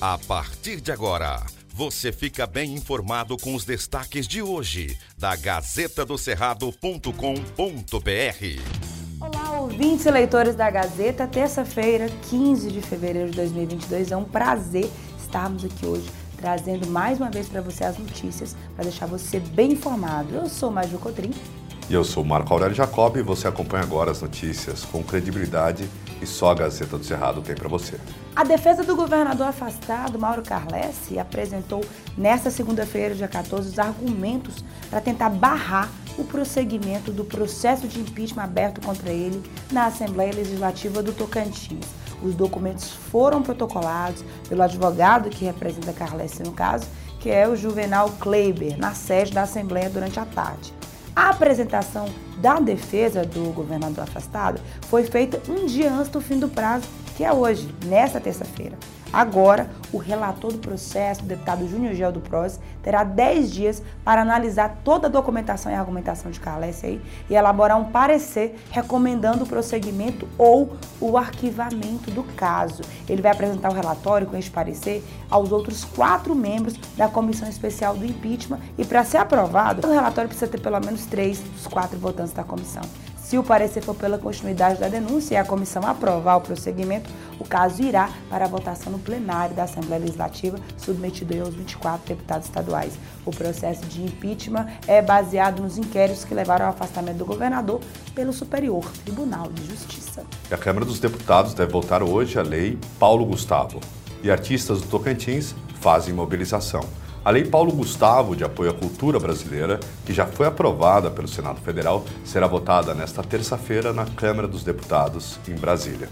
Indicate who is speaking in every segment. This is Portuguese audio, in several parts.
Speaker 1: A partir de agora, você fica bem informado com os destaques de hoje da Gazeta do Cerrado.com.br.
Speaker 2: Olá, ouvintes e leitores da Gazeta. Terça-feira, 15 de fevereiro de 2022. É um prazer estarmos aqui hoje trazendo mais uma vez para você as notícias, para deixar você bem informado. Eu sou Maju Cotrim.
Speaker 3: E eu sou Marco Aurélio Jacob e você acompanha agora as notícias com credibilidade e só a Gazeta do Cerrado tem para você.
Speaker 2: A defesa do governador afastado, Mauro Carlesse, apresentou nesta segunda-feira, dia 14, os argumentos para tentar barrar o prosseguimento do processo de impeachment aberto contra ele na Assembleia Legislativa do Tocantins. Os documentos foram protocolados pelo advogado que representa Carlesse no caso, que é o Juvenal Kleiber, na sede da Assembleia durante a tarde. A apresentação da defesa do governador afastado foi feita um dia antes do fim do prazo que é hoje, nesta terça-feira. Agora, o relator do processo, o deputado Júnior Gel do terá 10 dias para analisar toda a documentação e argumentação de Carlesse aí e elaborar um parecer recomendando o prosseguimento ou o arquivamento do caso. Ele vai apresentar o relatório com este parecer aos outros quatro membros da Comissão Especial do Impeachment e para ser aprovado, o relatório precisa ter pelo menos três dos quatro votantes da comissão. Se o parecer for pela continuidade da denúncia e a comissão aprovar o prosseguimento, o caso irá para a votação no plenário da Assembleia Legislativa, submetido aos 24 deputados estaduais. O processo de impeachment é baseado nos inquéritos que levaram ao afastamento do governador pelo Superior Tribunal de Justiça.
Speaker 3: A Câmara dos Deputados deve votar hoje a lei Paulo Gustavo. E artistas do Tocantins fazem mobilização. A Lei Paulo Gustavo, de apoio à cultura brasileira, que já foi aprovada pelo Senado Federal, será votada nesta terça-feira na Câmara dos Deputados, em Brasília.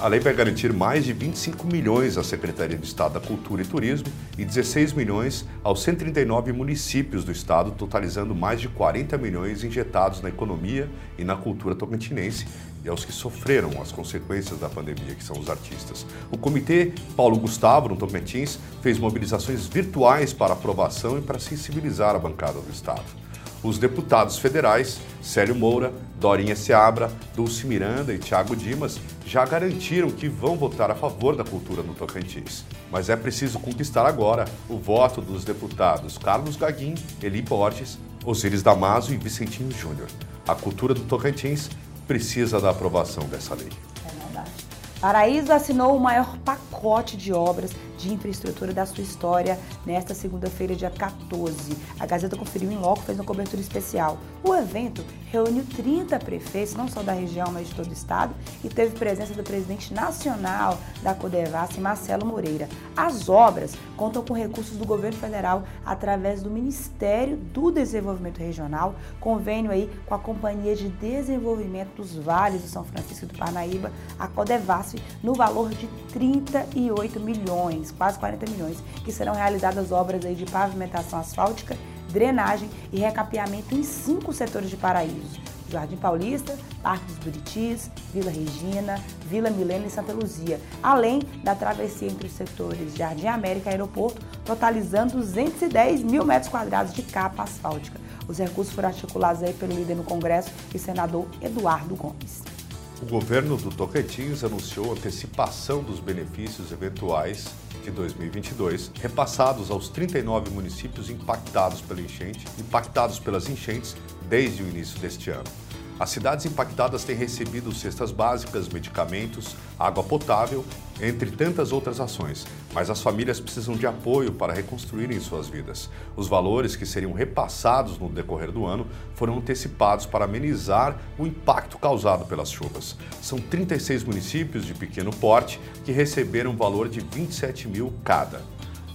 Speaker 3: A lei vai garantir mais de 25 milhões à Secretaria de Estado da Cultura e Turismo e 16 milhões aos 139 municípios do estado, totalizando mais de 40 milhões injetados na economia e na cultura tocantinense e aos que sofreram as consequências da pandemia, que são os artistas. O Comitê Paulo Gustavo, no Tocantins, fez mobilizações virtuais para aprovação e para sensibilizar a bancada do Estado. Os deputados federais, Célio Moura, Dorinha Seabra, Dulce Miranda e Tiago Dimas, já garantiram que vão votar a favor da cultura no Tocantins. Mas é preciso conquistar agora o voto dos deputados Carlos Gaguin, Eli Borges, Osíris Damaso e Vicentinho Júnior. A cultura do Tocantins precisa da aprovação dessa lei.
Speaker 2: Paraíso assinou o maior pacote de obras de infraestrutura da sua história nesta segunda-feira, dia 14. A Gazeta conferiu em loco, fez uma cobertura especial. O evento reuniu 30 prefeitos, não só da região, mas de todo o estado, e teve presença do presidente nacional da Codevas, Marcelo Moreira. As obras contam com recursos do governo federal através do Ministério do Desenvolvimento Regional, convênio aí com a Companhia de Desenvolvimento dos Vales do São Francisco do Parnaíba, a Codevasf, no valor de 38 milhões quase 40 milhões, que serão realizadas obras aí de pavimentação asfáltica, drenagem e recapeamento em cinco setores de Paraíso. Jardim Paulista, Parque dos Buritis, Vila Regina, Vila Milena e Santa Luzia, além da travessia entre os setores Jardim América e Aeroporto, totalizando 210 mil metros quadrados de capa asfáltica. Os recursos foram articulados aí pelo líder no Congresso e senador Eduardo Gomes.
Speaker 3: O governo do Tocantins anunciou antecipação dos benefícios eventuais de 2022, repassados aos 39 municípios impactados pela enchente, impactados pelas enchentes desde o início deste ano. As cidades impactadas têm recebido cestas básicas, medicamentos, água potável, entre tantas outras ações, mas as famílias precisam de apoio para reconstruírem suas vidas. Os valores que seriam repassados no decorrer do ano foram antecipados para amenizar o impacto causado pelas chuvas. São 36 municípios de pequeno porte que receberam um valor de 27 mil cada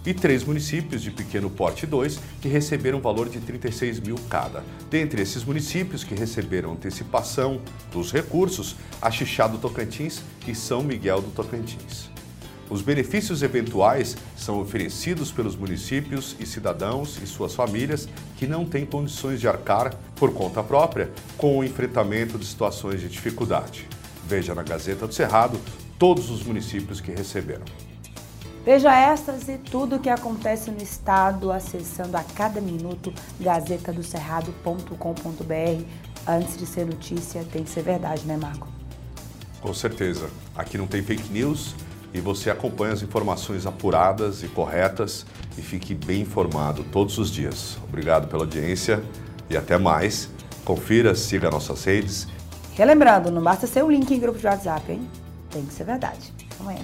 Speaker 3: e três municípios de pequeno porte 2 que receberam valor de 36 mil cada. Dentre esses municípios que receberam antecipação dos recursos, a Xixá do Tocantins e São Miguel do Tocantins. Os benefícios eventuais são oferecidos pelos municípios e cidadãos e suas famílias que não têm condições de arcar por conta própria com o enfrentamento de situações de dificuldade. Veja na Gazeta do Cerrado todos os municípios que receberam.
Speaker 2: Veja estas e tudo o que acontece no estado acessando a cada minuto gazetadocerrado.com.br. Antes de ser notícia, tem que ser verdade, né, Marco?
Speaker 3: Com certeza. Aqui não tem fake news, e você acompanha as informações apuradas e corretas e fique bem informado todos os dias. Obrigado pela audiência e até mais. Confira, siga nossas redes.
Speaker 2: Relembrando, não basta ser o link em grupo de WhatsApp, hein? Tem que ser verdade. Amanhã.